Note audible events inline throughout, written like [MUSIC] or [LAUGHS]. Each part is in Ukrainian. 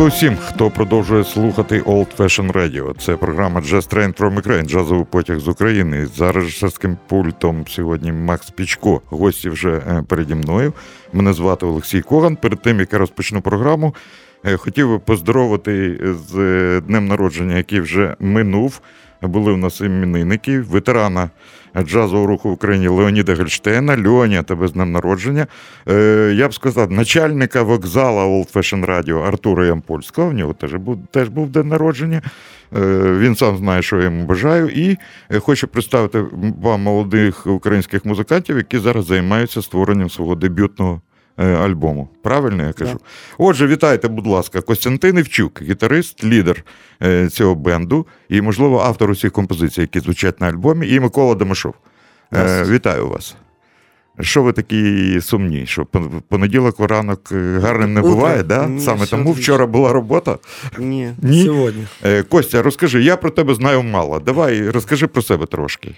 Доброго всім, хто продовжує слухати Old Fashion Radio. Це програма Jazz Train from Ukraine, джазовий потяг з України. За режисерським пультом сьогодні Макс Пічко. Гості вже е, переді мною. Мене звати Олексій Коган. Перед тим як я розпочну програму, е, хотів би поздоровити з е, днем народження, який вже минув. Були у нас іменинники, ветерана джазового руху в Україні Леоніда Гельштейна. Льоня, тебе з днем народження. Е, Я б сказав, начальника вокзала Old Fashion Radio Артура Ямпольського. В нього теж був теж був день народження. Е, Він сам знає, що я йому бажаю. І е, хочу представити вам молодих українських музикантів, які зараз займаються створенням свого дебютного. Е, Альбому. Правильно я кажу? Отже, вітайте, будь ласка, Костянтин Івчук, гітарист, лідер е, цього бенду і, можливо, автор усіх композицій, які звучать на альбомі, і Микола Домашов. Е, вітаю вас. Що ви такі сумні? Що пон- понеділок ранок гарним не буває, да? Ні, Саме тому вчора була робота. Ні? сегодня. Е, Костя, розкажи, я про тебе знаю мало. Давай розкажи про себе трошки.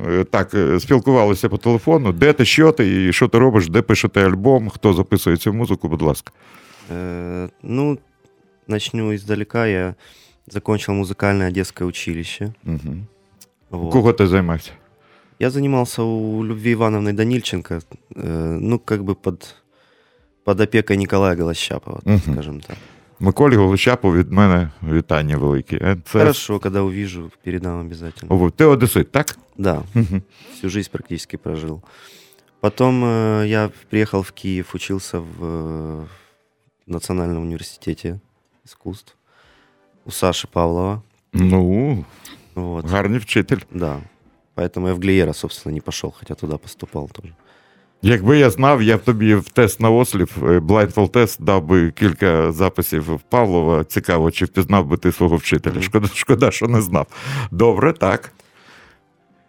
Е, Так, е, спілкувалися по телефону. Де ти, що ти, і що ти робиш, де пишете альбом, хто записує цю музику, будь ласка. Э, ну, начну издалека. Я закончил музыкальное одесское училище. Угу. Вот. Кого ти займався? Я занимался у Любви Ивановны Данильченко, э, ну, как бы под, под опекой Николая Голощапова, Мгм. скажем так. Миколі Голощапу від мене вітання велике. Е, Це... Хорошо, когда увижу, передам обязательно. О, Ти одесит, так? Да, Угу. всю жизнь практически прожил. Потом э, я приехал в Киев, учился в э, Национальном университете искусств у Саши Павлова. Ну, Вот, гарний вчитель. да. Поэтому я в Глиера, собственно, не пошел, хотя туда поступал тоже. Якби я знав, я б тобі в тест на осліп, е, Blindfold тест, дав би кілька записів Павлова. Цікаво, чи впізнав би ти свого вчителя. Шкода, шкода, що не знав. Добре, так.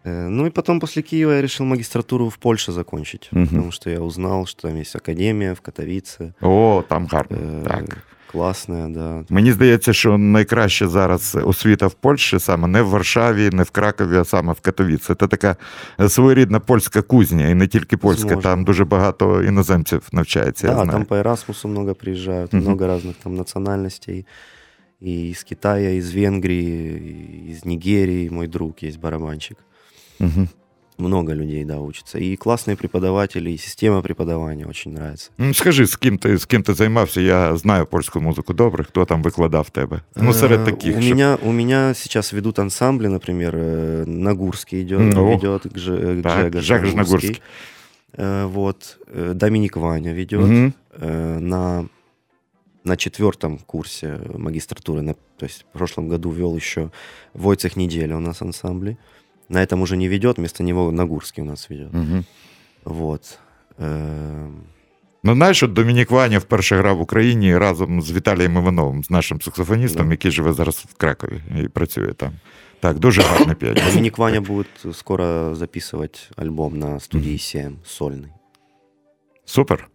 Э, Ну и потом после Киева я решил магистратуру в Польше закончить, угу. потому что я узнал, что там есть академия в Катовице, О, там гарно. э, Так. Классная, да. Мені здається, що найкраще зараз освіта в Польщі саме не в Варшаві, не в Кракові, а саме в Катовіці. Це така своєрідна польська кузня, і не тільки польська, Возможно. там дуже багато іноземців навчається. я Да, там по Эрасмусу много приезжают, Мгм. много разных там национальностей. И из Китая, из Венгрии, из Нигерии мой друг есть барабанщик. Мгм. Много людей, да, учатся. И классные преподаватели, и система преподавания очень нравится. Ну, скажи, з ким ти з ким ти займався? Я знаю польську музику добре. Хто там викладав тебе? Ну, серед Э, таких. У, щоб- меня, у меня сейчас ведут ансамбли, например, э, Нагурский идет, Ну, ведет Гже- э, так, Гжегош Жегош Нагурский. Нагурский. Вот, Доминик Ваня ведет э, на, на четвертом курсе магистратуры. На, то есть в прошлом году вел еще Войцех Неделя у нас ансамбли. На этом уже не ведет, вместо него Нагурский у нас ведет. Мгм. Вот. Э, Ну, знаєш, от Домінік Ваня вперше грав в Україні разом з Віталієм Івановим, з нашим саксофоністом, Да. який живе зараз в Кракові і працює там. Так, дуже гарний [COUGHS] піаніст. Доминик Ваня будет скоро записывать альбом на студии 7, сольный. Супер.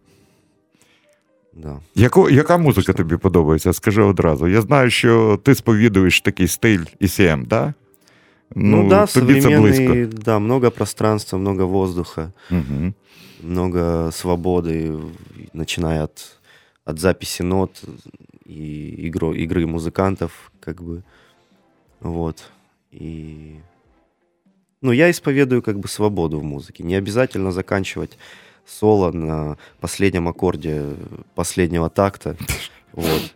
Да. Яко, яка музика тобі подобається? Скажи одразу. Я знаю, що ти сповідуєш такий стиль ECM, да? Ну, да, це близько. современный, да, много пространства, много воздуха, Угу. много свободы, начиная от, от записи нот и игру, игры музыкантов, как бы, вот, и... Ну, я исповедую как бы свободу в музыке. Не обязательно заканчивать соло на последнем аккорде последнего такта, [LAUGHS] вот.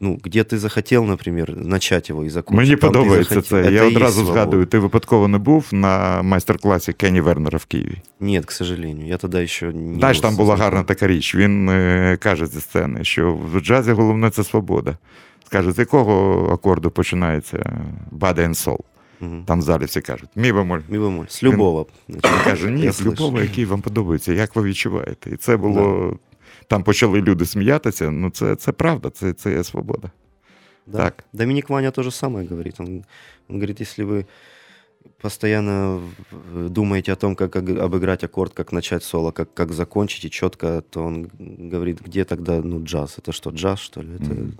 Ну, где ты захотел, например, начать его и закончить. Мені там ты подобається захотел. це. Это Я и есть одразу свобода. згадую, ти випадково не був на майстер-класі Кенні Вернера в Києві. Нет, к сожалению. Я тогда еще не Знаєш, был там була знаком. гарна така річ. Він е, каже зі сцени, що в джазі головне це свобода. Скаже, з якого акорду починається Body and Soul? Мгм. Там в залі всі кажуть, мі бемоль. Ми бемоль. С любого. Він каже, ні, Я з любого, слышу. який вам подобається, як ви відчуваєте. І це було там почали люди сміятися. Ну, це це правда, це це є свобода. Да. Так. Доминик Ваня то же самое говорит. Он, он говорит, если вы постоянно в- думаете о том, как ог- обыграть аккорд, как начать соло, как, как закончить и четко, то он говорит, где тогда ну, джаз? Это что, джаз, что ли? Это Мгм.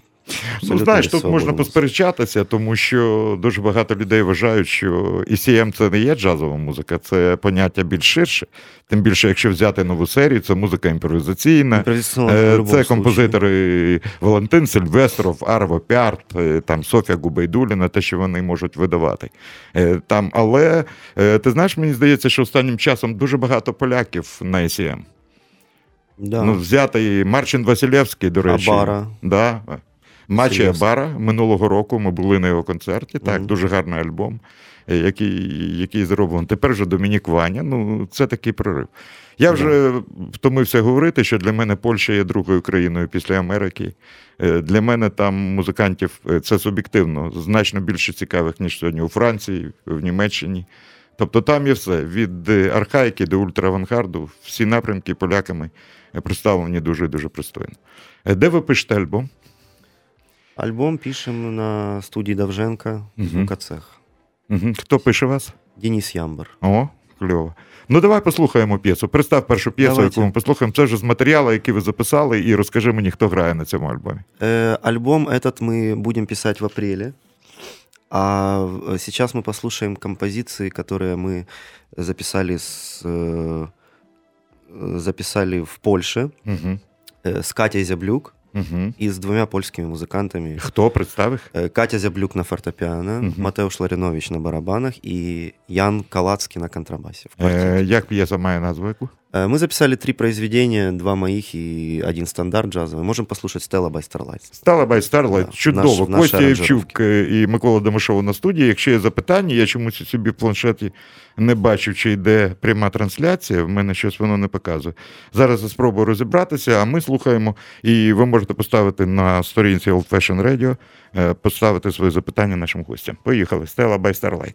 Ну, знаєш, тут можна посперечатися, тому що дуже багато людей вважають, що ECM це не є джазова музика, це поняття більш ширше. Тим більше, якщо взяти нову серію, це музика імпровізаційна. Е, Це композитори Валентин Сильвестров, Арво Піарт, е, там Софія Губайдуліна, те, що вони можуть видавати. Е, Там, але ти знаєш, мені здається, що останнім часом дуже багато поляків на ECM. Да. Ну, взятий Марчин Василевський, до речі. Абара. Да. Василевський. Абара минулого року ми були на його концерті. Так, Мгм. дуже гарний альбом, е, який, який зроблений. Тепер вже Домінік Ваня. Ну, це такий прорив. Я вже втомився говорити, що для мене Польща є другою країною після Америки. Е, Для мене там музикантів е, це суб'єктивно, значно більше цікавих, ніж сьогодні у Франції, в Німеччині. Тобто там є все від архаїки до ультравангарду, всі напрямки поляками представлені дуже дуже пристойно. Де ви пишете альбом? Альбом пишем на студии Довженко Мгм. в Кацех. Угу. Хто пише вас? Денис Ямбар. О, кльово. Ну, давай послухаємо п'єсу. Представ першу п'єсу, Давайте. яку ми послухаємо. Це вже з матеріалу, який ви записали, і розкажи мені, хто грає на цьому альбомі. Э, альбом этот мы будем писать в апреле. А в- сейчас мы послушаем композиции, которые мы записали с, э, э, записали в Польше Угу. э, с Катей Зяблюк Угу. і з двома польськими музикантами. Хто представ їх? Э, Катя Зяблюк на фортепіано, угу. Матеуш Ларинович на барабанах и Ян Калацкий на контрабасі. в. Е, як п'єса має назву яку? Э, Мы записали три произведения, два моих и один стандарт джазовый. Можем послушать Stella by Starlight. Стала бай Старлайт. Да, Чудово. наш- наші Костя аранжировки. Євчук е, і Микола Домашов на студії. Якщо є запитання, я чомусь собі в планшеті не бачив, чи йде пряма трансляція. В мене щось воно не показує. Зараз я спробую розібратися, а ми слухаємо. І ви можете поставити на сторінці Old Fashion Radio, е, поставити свої запитання нашим гостям. Поїхали. Стела бай Starlight.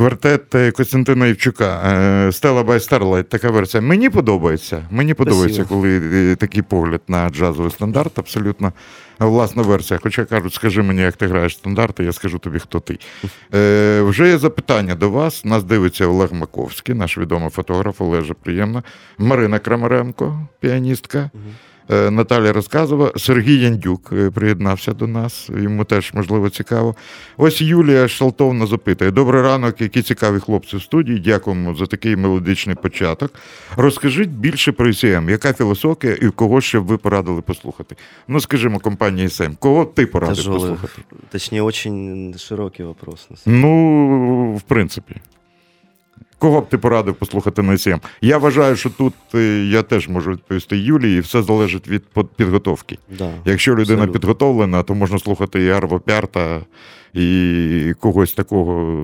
Квартет Костянтина Івчука Stella by Starlight, така версія. Мені подобається. Мені подобається, коли такий погляд на джазовий стандарт, абсолютно власна версія. Хоча кажуть, скажи мені, як ти граєш стандарти, я скажу тобі, хто ти. [LAUGHS] Е, Вже є запитання до вас. Нас дивиться Олег Маковський, наш відомий фотограф, Олеже, приємно. Марина Крамаренко, піаністка. Е, Наталя розказувала, Сергій Яндюк е, приєднався до нас, йому теж можливо цікаво. Ось Юлія Шалтовна запитує: Добрий ранок, які цікаві хлопці в студії. Дякуємо за такий мелодичний початок. Розкажіть більше про ICM, яка філософія і кого ще б ви порадили послухати? Ну, скажімо, компанія ICM, кого ти порадив послухати? точнее, очень широкий вопрос. Ну, в принципі. Кого б ти порадив послухати на ICM? Я вважаю, що тут е, я теж можу відповісти Юлії, і все залежить від підготовки. Да. Якщо людина Абсолютно. підготовлена, то можна слухати і Арво Пярта, і когось такого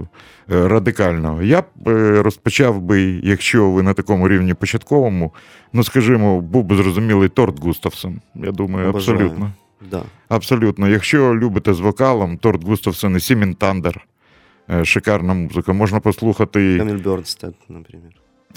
е, радикального. Я б е, розпочав би, якщо ви на такому рівні початковому, ну скажімо, був би зрозумілий Торт Густавсон. Я думаю, Обожаю. абсолютно. Да. Абсолютно. Якщо любите з вокалом, Торт Густавсон і Сімін Тандер. Е, Шикарна музика. Можна послухати Кетиль Бьёрнстад, например.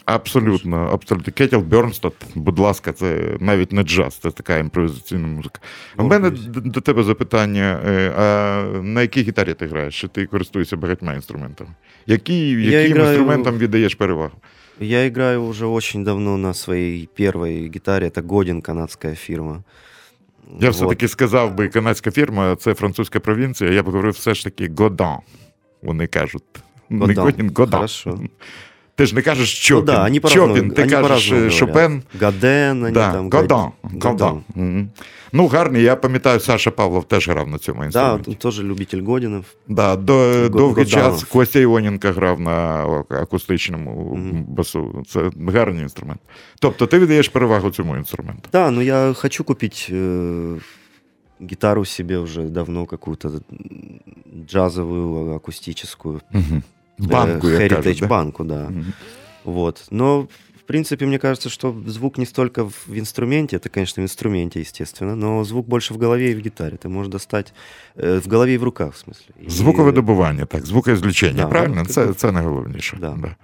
абсолютно, абсолютно. Кетіл Бьорнстад, будь ласка, це навіть не джаз, це така імпровізаційна музика. У мене до тебе запитання: е, а на якій гітарі ти граєш? Чи ти користуєшся багатьма інструментами? Які, яким граю- інструментам віддаєш перевагу? Я играю уже очень давно на своей первой гитаре. Это Годин, канадская фирма. Я Вот. все-таки сказав би, канадська фірма, це французька провінція. Я б говорив все ж таки Годан. Вони кажуть. Не Годан. Хорошо. Ти ж не кажеш Ну Чопін. да, Чопін, ти они кажеш е. Шопен. Гаден, Да, там... Годан. Годан. Ну, гарний, я пам'ятаю, Саша Павлов теж грав на цьому інструменті. он тоже любитель Годинов. Да, до, довгий час Костя Іоненко грав на акустичному Мгм. басу. Це гарний інструмент. Тобто ти віддаєш перевагу цьому інструменту. Да, но я хочу купить э, гитару себе уже давно какую-то м, джазовую, акустическую. Угу. э, Банку, як Heritage кажуть, да? банку, да. Мгм. Вот. Но, в принципе, мне кажется, что звук не столько в инструменте, это, конечно, в инструменте, естественно, но звук больше в голове и в гитаре. Ты можешь достать э, в голове і в руках, в смысле. І... Звуковидобування, так, звукозвлічення, Да, правильно? ну, Це, це найголовніше. Да. Да.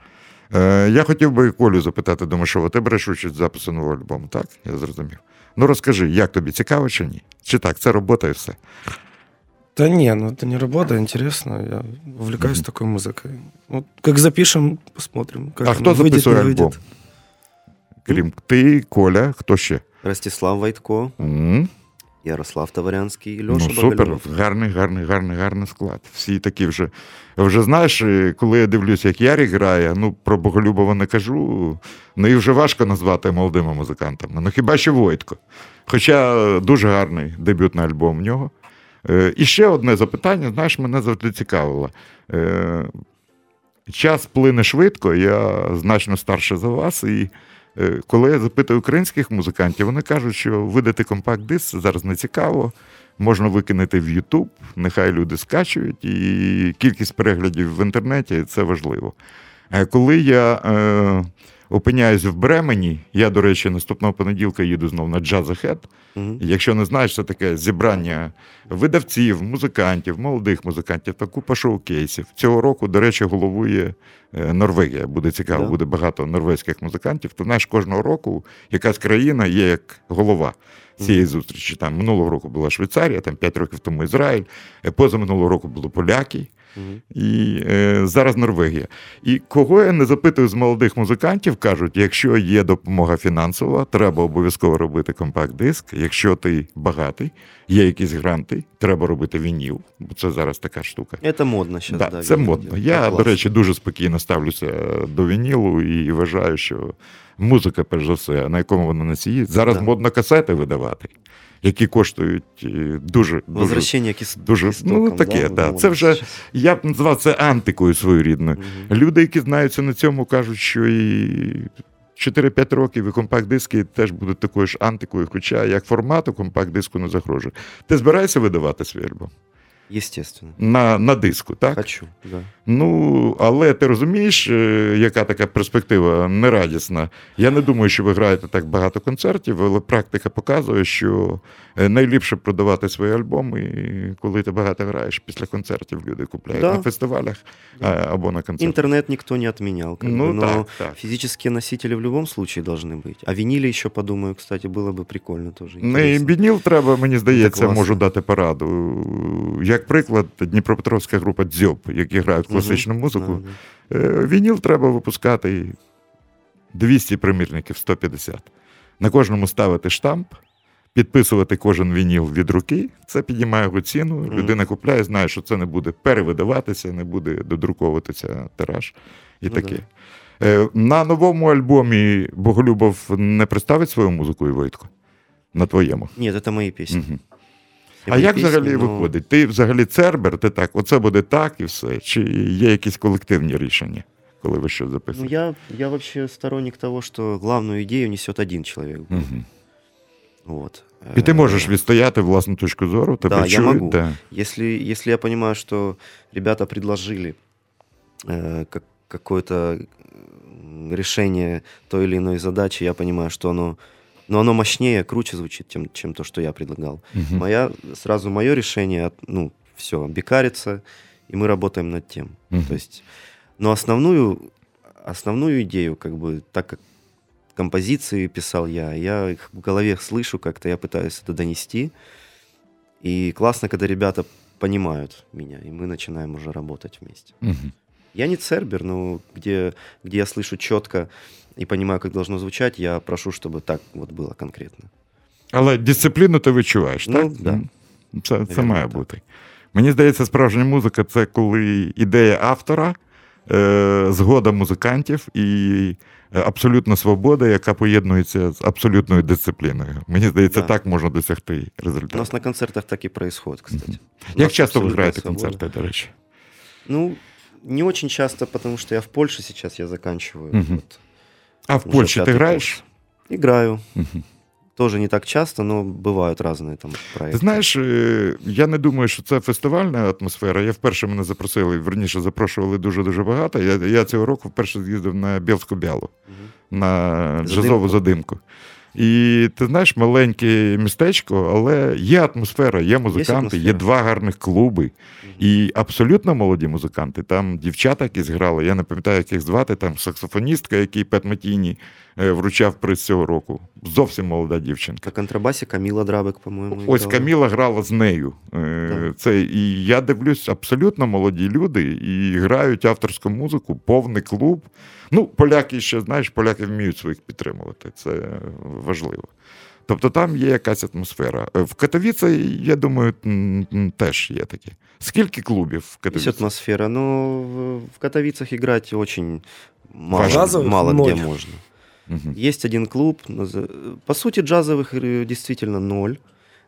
Е, я хотів би Колю запитати, думаю, що ти береш участь в запису нового альбому, так? Я зрозумів. Ну розкажи, як тобі цікаво чи ні? Чи так, це робота і все? Да не, ну это не работа, интересно. Я увлекаюсь такой музыкой. Вот как запишем, посмотрим. Как а оно хто выйдет, записує не альбом? выйдет. Крім ти, Коля, хто ще? Ростислав Войтко, м Ярослав Таварянський і Ну, супер, Багальов. гарний, гарний, гарний, гарний склад. Всі такі вже. Вже знаєш, е, коли я дивлюсь, як Ярік грає, ну про Боголюбова не кажу. Ну і вже важко назвати молодими музикантами. Ну хіба що Войтко. Хоча дуже гарний дебютний альбом в нього. Е, І ще одне запитання, знаєш, мене завжди цікавило. Е, Час плине швидко, я значно старше за вас, і коли я запитую українських музикантів, вони кажуть, що видати компакт-диск зараз не цікаво. Можна викинути в Ютуб, нехай люди скачують, і кількість переглядів в інтернеті це важливо. Е, Коли я е, опиняюсь в Бремені, я, до речі, наступного понеділка їду знову на Ahead. Мгм. Якщо не знаєш, це таке зібрання видавців, музикантів, молодих музикантів та купа шоу-кейсів. Цього року, до речі, головує е, Норвегія. Буде цікаво, Да. буде багато норвезьких музикантів. Ти знаєш, кожного року якась країна є як голова цієї зустрічі. Там минулого року була Швейцарія, там 5 років тому Ізраїль, е, позаминулого року були поляки. І е, зараз Норвегія. І кого я не запитую з молодих музикантів, кажуть, якщо є допомога фінансова, треба обов'язково робити компакт-диск. Якщо ти багатий, є якісь гранти, треба робити вініл, бо це зараз така штука. Это модно сейчас, Да, да. це модно. Я, Так до речі, дуже спокійно ставлюся до вінілу і вважаю, що музика, перш за все, на якому вона носії. Зараз Да. модно касети видавати, які коштують дуже дуже дуже Возвращение дуже- к ну, таке, да. да. Це вже- Я б назвав це антикою своєрідною. Угу. Люди, які знаються на цьому, кажуть, що і 4-5 років і компакт-диски теж будуть такою ж антикою, хоча як формату компакт-диску не загрожує. Ти збираєшся видавати свій альбом? Естественно. На, на диску, так? Хочу, да. Ну, але ти розумієш, е, яка така перспектива нерадісна. Я не думаю, що ви граєте так багато концертів, але практика показує, що е, найліпше продавати свої альбоми, коли ти багато граєш після концертів. Люди купляють Да. на фестивалях а, або на концертах. Интернет никто не отменял. Как Ну бы, но так, так. физические носители в любом случае должны быть. А винили еще, подумаю, кстати, было бы прикольно тоже. Ну, і интересно. вініл треба, мені здається, класно. можу дати пораду. як приклад, Дніпропетровська група Дзьоб, які грають класичну музику. Е, Вініл треба випускати 200 примірників, 150. На кожному ставити штамп, підписувати кожен вініл від руки. Це піднімає його ціну. Людина купляє, знає, що це не буде перевидаватися, не буде додруковуватися тираж і Ну таке. Е, На новому альбомі Боголюбов не представить свою музику і Войтко? На твоєму. Нет, это мои песни. Мгм. А як взагалі но виходить? Ти взагалі цербер, ти так, оце буде так і все. Чи є якісь колективні рішення, коли ви щось Ну, я, я вообще сторонник того, что главную идею несет один человек. Мгм. Вот. І ти Э, можеш відстояти власну точку зору, тебе Да, я могу. Да. Если, если я понимаю, что ребята предложили э, как, какое-то решение той или иной задачи, я понимаю, что оно, но оно мощнее, круче звучит, чем, чем то, что я предлагал. Мгм. Моя, сразу мое решение, ну, все, бекарится, и мы работаем над тем. Мгм. То есть, но основную, основную идею, как бы, так как композиции писал я, я их в голове слышу как-то, я пытаюсь это донести. И классно, когда ребята понимают меня, и мы начинаем уже работать вместе. Мгм. Я не цербер, но где, где я слышу четко и понимаю, как должно звучать, я прошу, чтобы так вот было конкретно. Але дисципліну ти відчуваєш, Ну, так? да. М. Це, це має так. бути. Мені здається, справжня музика це коли ідея автора, е, згода музикантів і е, абсолютна свобода, яка поєднується з абсолютною дисципліною. Мені здається, Да. так можна досягти результату. У нас на концертах так и происходит, кстати. У Як часто ви граєте концерти, до речі? Ну, не очень часто, потому что я в Польше сейчас, я заканчиваю. Мгм. вот, А в уже Польщі ти пятый граєш? курс. Играю. Мгм. Тоже не так часто, но бывают разные там проекти. Ти знаєш, е, я не думаю, що це фестивальна атмосфера. Я вперше мене запросили, верніше запрошували дуже-дуже багато. Я, я цього року вперше з'їздив на Білську Бялу, Мгм. на Задимку. джазову задимку. І ти знаєш, маленьке містечко, але є атмосфера, є музиканти, є, атмосфера. два гарних клуби. І абсолютно молоді музиканти. Там дівчата, які зграли, я не пам'ятаю, як їх звати, там саксофоністка, який Пет Матіні вручав приз цього року. Зовсім молода дівчинка. На контрабасі Каміла Драбек, по-моєму. Ось играла. Каміла грала з нею. Е, Так. Це, і я дивлюсь, абсолютно молоді люди і грають авторську музику, повний клуб. Ну, поляки ще, знаєш, поляки вміють своїх підтримувати. Це важливо. Тобто там є якась атмосфера. Е, В Катовіці, я думаю, теж є такі. Скільки клубів в Есть Катовіці? атмосфера, но в- в Катовицах играть очень мало, мало где можно. Мгм. Есть один клуб, наз- по сути, джазовых э, действительно ноль,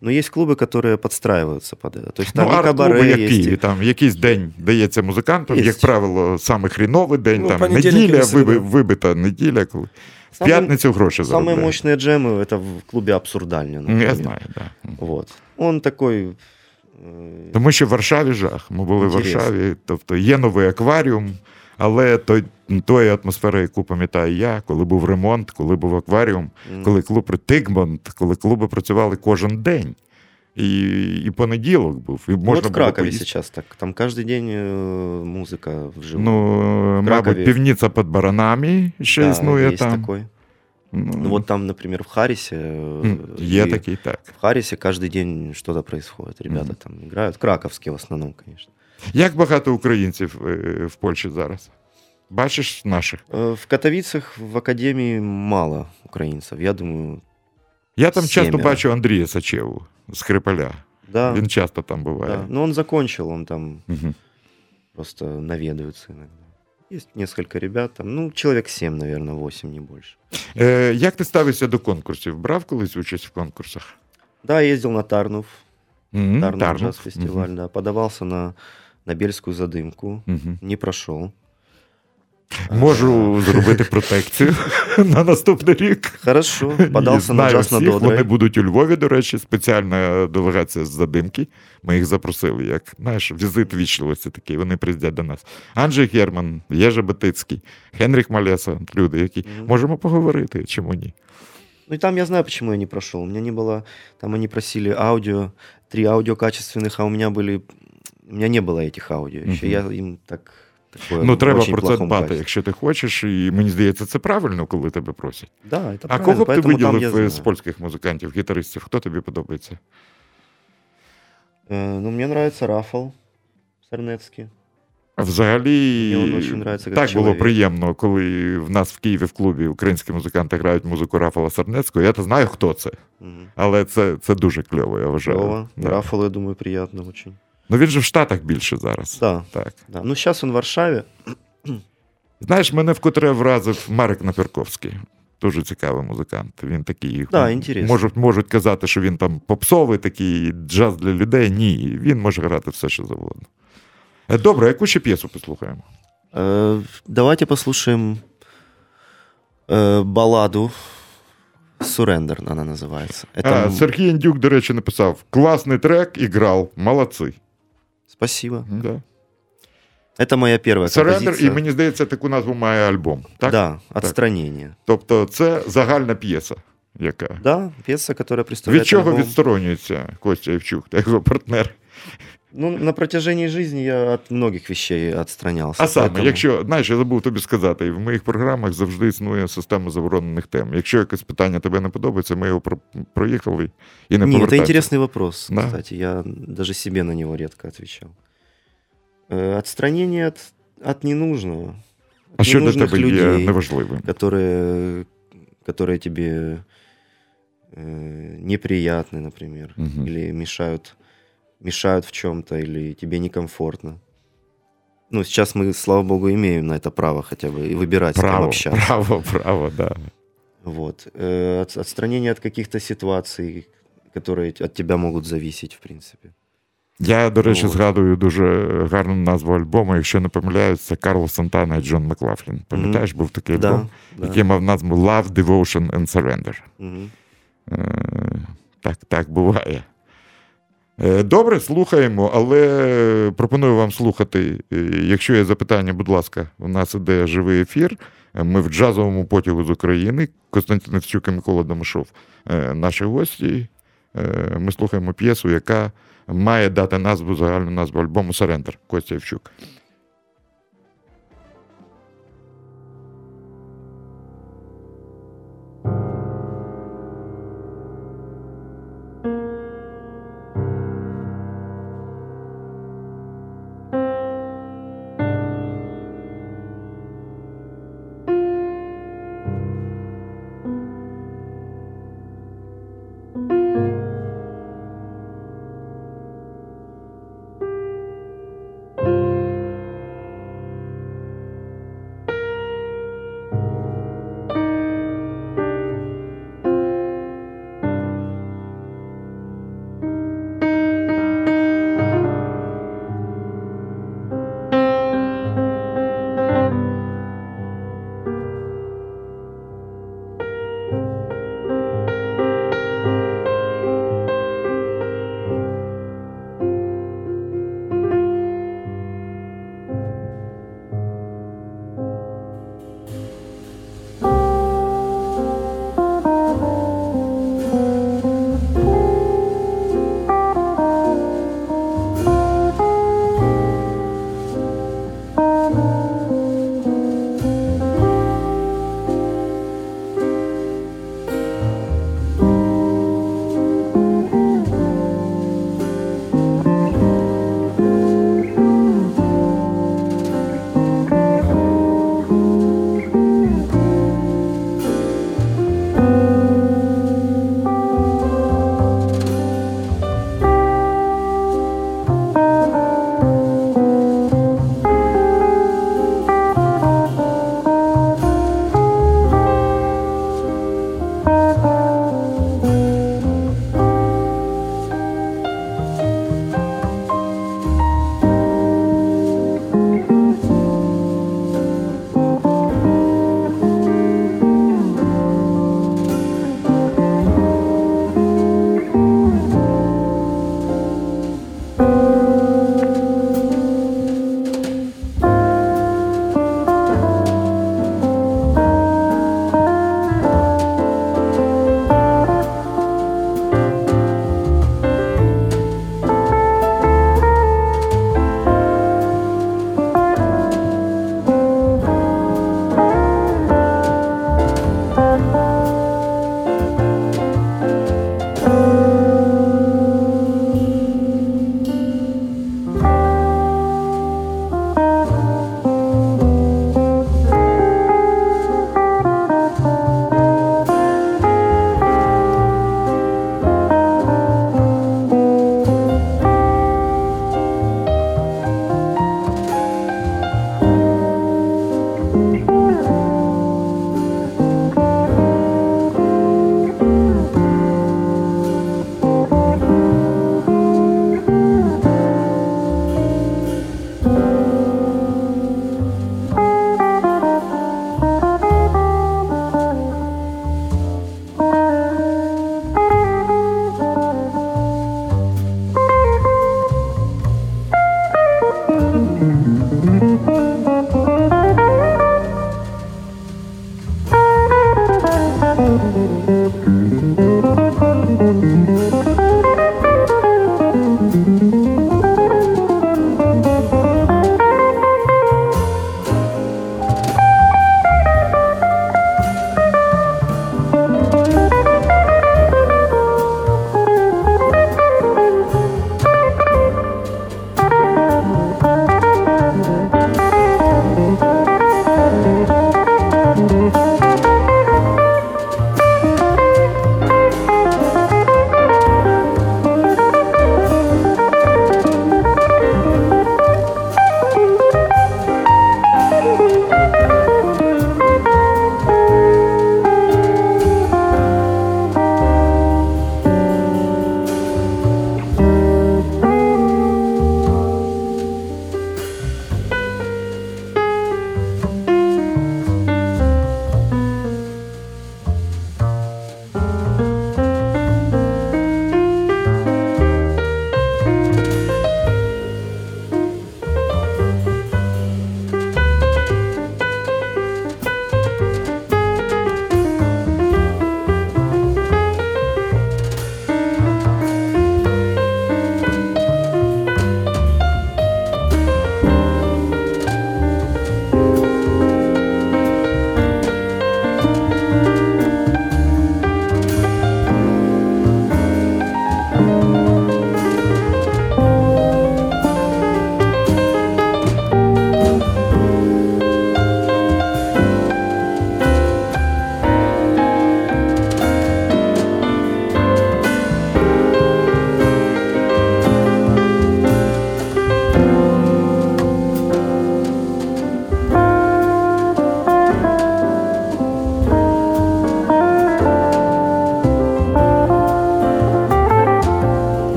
но есть клубы, которые подстраиваются под это. То есть там ну, и арт-клуби кабаре які? есть. и- Там якийсь день дається музикантам, Є. як правило, саме хріновий день, Ну, там понеділок неділя, і середа. виби- вибита неділя, коли. В Самые- п'ятницю гроші Самые заробляють. мощные джемы это в клубе Абсурдальня. Ну, например. Я знаю, так. Да. Вот. Он такой... э, Тому що в Варшаві жах. Ми були в Інтересно. Варшаві, тобто є новий акваріум, але той, тої атмосфери, яку пам'ятаю я, коли був ремонт, коли був акваріум, м, коли клуб Тигмонт, коли клуби працювали кожен день. І, і понеділок був, і можна вот в було Кракове поїсти. сейчас так. Там каждый день э, музыка вживую. Ну, Кракові. мабуть, півниця під баранами ще Да, існує есть там. такой. Ну, Ну, вот там, например, в Харрисе... э, м, є и такий, так. В Харрисе каждый день что-то происходит. Ребята Мгм. там играют. Краковские в основном, конечно. Як багато українців е, в Польщі зараз? Бачиш наших? Э, В Катовицах в академии мало украинцев. Я думаю, Я там часто бачу Андрія Сачеву, Скрипаля. да. Він часто там буває. да. Но он закончил, он там Мгм. просто наведывается иногда. Есть несколько ребят, там, ну, человек 7, наверное, 8, не больше. Е, як ти ставишся до конкурсів? Брав колись участь в конкурсах? Да, ездил на Тарнув, М, Тарнув Тарнув. джаз-фестиваль, да. Подавался на, на Бельскую задымку, Мгм. не прошел. [LAUGHS] Можу зробити протекцію [LAUGHS] на наступний рік. Хорошо, Ні, подался на знаю джаз на всіх, Вони Додре. будуть у Львові, до речі, спеціальна делегація з задимки. Ми їх запросили, як знаєш, візит вічливості такий. Вони приїздять до нас. Анджей Герман, Єжа Батицький, Хенрік Малеса, люди, які Мгм. можемо поговорити, чому ні. Ну и там я знаю, почему я не прошел. У меня не было, там они просили аудио, три аудио качественных, а у меня были, у меня не было этих аудио. Еще Мгм. я им так такое Ну, в треба очень про це плохом дбати, качестве. якщо ти хочеш, і мені здається, це правильно, коли тебе просять. Да, это А правильно, кого б ти поэтому там я виділив е, знаю. з польських музикантів, гітаристів? Хто тобі подобається? Э, ну, мне нравится Рафал Сарнецкий. Взагалі, Мені він дуже нравиться як так було чоловік. приємно, коли в нас в Києві в клубі українські музиканти грають музику Рафала Сарнецького. Я то знаю, хто це, Мгм. але це, це дуже кльово, я вважаю. Клево. Да. Рафал, я думаю, приятно очень. Ну він же в Штатах більше зараз. Да, Так. да. Ну, сейчас он в Варшаве. Знаєш, мене вкотре вразив Марик Наперковський. Дуже цікавий музикант. Він такий. Да, м, інтересно. Можуть, можуть казати, що він там попсовий, такий джаз для людей. Ні, він може грати все, що завгодно. Е, Добре, яку ще п'єсу послухаємо? Э, давайте послушаем э, балладу «Сурендер» она называется. Это... А, м- Сергій Індюк, до речі, написав: класний трек, іграв, молодці. Спасибо. Да. Это моя первая Surrender, і мені здається, таку назву має альбом. Так? Да, «Отстранение». Тобто це загальна п'єса, яка. Да, п'єса, которая представляє Від чого альбом. відсторонюється Костя Євчук та його партнер? Ну, на протяжении жизни я от многих вещей отстранялся. А саме, поэтому- якщо знаєш, я забув тобі сказати, в моїх програмах завжди існує система заборонених тем. Якщо якесь питання тебе не подобається, ми його про- проїхали і не Не, это повертаємося. интересный вопрос, Да. кстати. Я даже себе на него редко отвечал. Э, Отстранение от, от ненужного. А От що для ненужных тебе є людей, неважливим? которые, которые тебе э, неприятны, например, Мгм. или мешают, мешают в чем-то, или тебе некомфортно. Ну, сейчас мы, слава богу, имеем на это право хотя бы и выбирать, с кем Право, общаться. право, право, да. Вот. Э, от- отстранение от каких-то ситуаций, которые от тебя могут зависеть, в принципе. Я, до речі, Вот. згадую дуже гарну назву альбому. Якщо не помиляюсь, це Карло Сантана і Джон Маклафлін. Пам'ятаєш, був такий альбом, Да, да. який мав назву Love, Devotion and Surrender. Мгм. Так, так буває. Е, добре, слухаємо, але пропоную вам слухати. Е, якщо є запитання, будь ласка, у нас іде живий ефір. Ми в джазовому потягу з України. Костянтин Евчук і Микола Домашов, е, наші гості. Ми слухаємо п'єсу, яка має дати назву загальну назву альбому Сарендер Костя Євчук.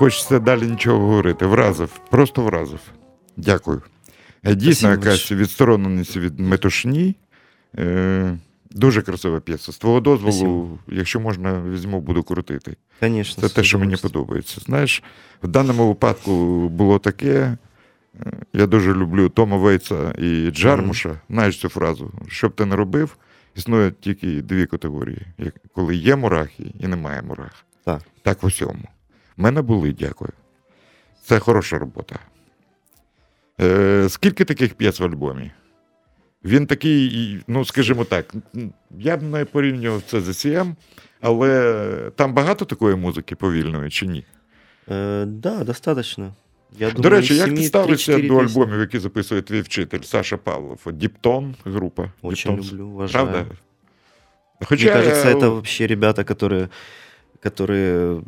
Хочеться далі нічого говорити. Вразив, просто вразив. Дякую. Е, Дійсно, Спасибо якась відстороненість від метушні. Е, Дуже красива п'єса. З твого дозволу, Спасибо. якщо можна, візьму, буду крутити. Конечно. Це те, що мені подобається. Знаєш, в даному випадку було таке. е, Я дуже люблю Тома Вейтса і Джармуша. Знаєш цю фразу. Що б ти не робив, існує тільки дві категорії: коли є мурахи і немає мурах. Так. Так в усьому. В мене були, дякую. Це хороша робота. Е, скільки таких п'єс в альбомі? Він такий, і, ну, скажімо так, м, я б не порівнював це з ECM, але там багато такої музики повільної чи ні? Э, да, достаточно. Я До думаю, речі, як ти семи, ставишся 3-4 до песни. альбомів, які записує твій вчитель Саша Павлов? Діптон, група. Очень Діптон. люблю, уважаю. Правда? Мне Хоча, кажется, е, это вообще ребята, которые, которые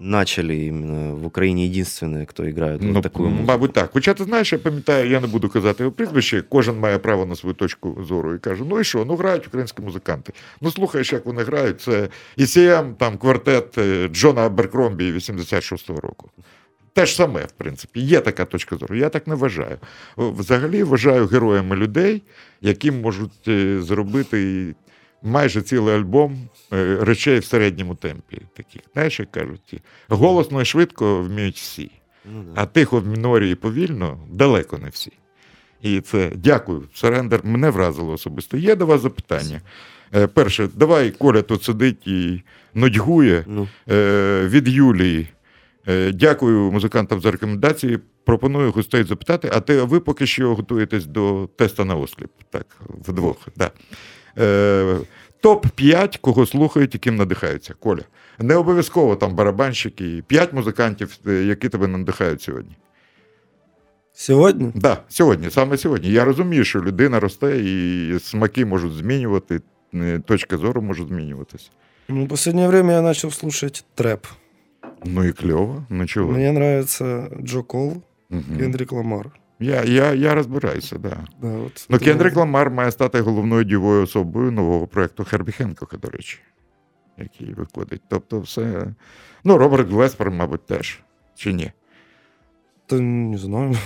начали именно в Украине единственные, кто играет Ну, вот такую музыку. мабуть, так. Хоча ти знаєш, я пам'ятаю, я не буду казати його прізвище, кожен має право на свою точку зору і каже: ну і що, ну грають українські музиканти. Ну слухаєш, як вони грають. Це ECM, там квартет е, Джона Аберкромбі 86-го року. Те ж саме, в принципі, є така точка зору. Я так не вважаю. Взагалі вважаю героями людей, які можуть е, зробити майже цілий альбом е, речей в середньому темпі. Таких, знаєш, як кажуть, голосно і швидко вміють всі. Ну да. А тихо в мінорі і повільно далеко не всі. І це дякую. Серендер мене вразило особисто. Є до вас запитання. Е, Перше, давай Коля тут сидить і нудьгує Ну, Е, від Юлії. Дякую музикантам за рекомендації. Пропоную гостей запитати, а ти а ви поки що готуєтесь до теста на осліп. Так, вдвох. Да. Е, Топ-5, кого слухають, яким надихаються. Коля. Не обов'язково там барабанщики, 5 музикантів, е, які тебе надихають сьогодні. Сегодня? Да, сьогодні, саме сьогодні. Я розумію, що людина росте і смаки можуть змінювати, е, точка зору може змінюватися. Ну, в последнее время я начал слушать трэп. Ну і кльово, ну чого. Мне нравится Джей Коул, Мгм. Кендрик Ламар. Я, я, я розбираюся, да. Да, вот. Ну, Кендрик Ламар має стати головною дійовою особою нового проєкту Хербі Хенкока, до речі, який виходить. Тобто, все. Ну, Роберт Глеспер, мабуть, теж. Чи ні? Да, не знаю.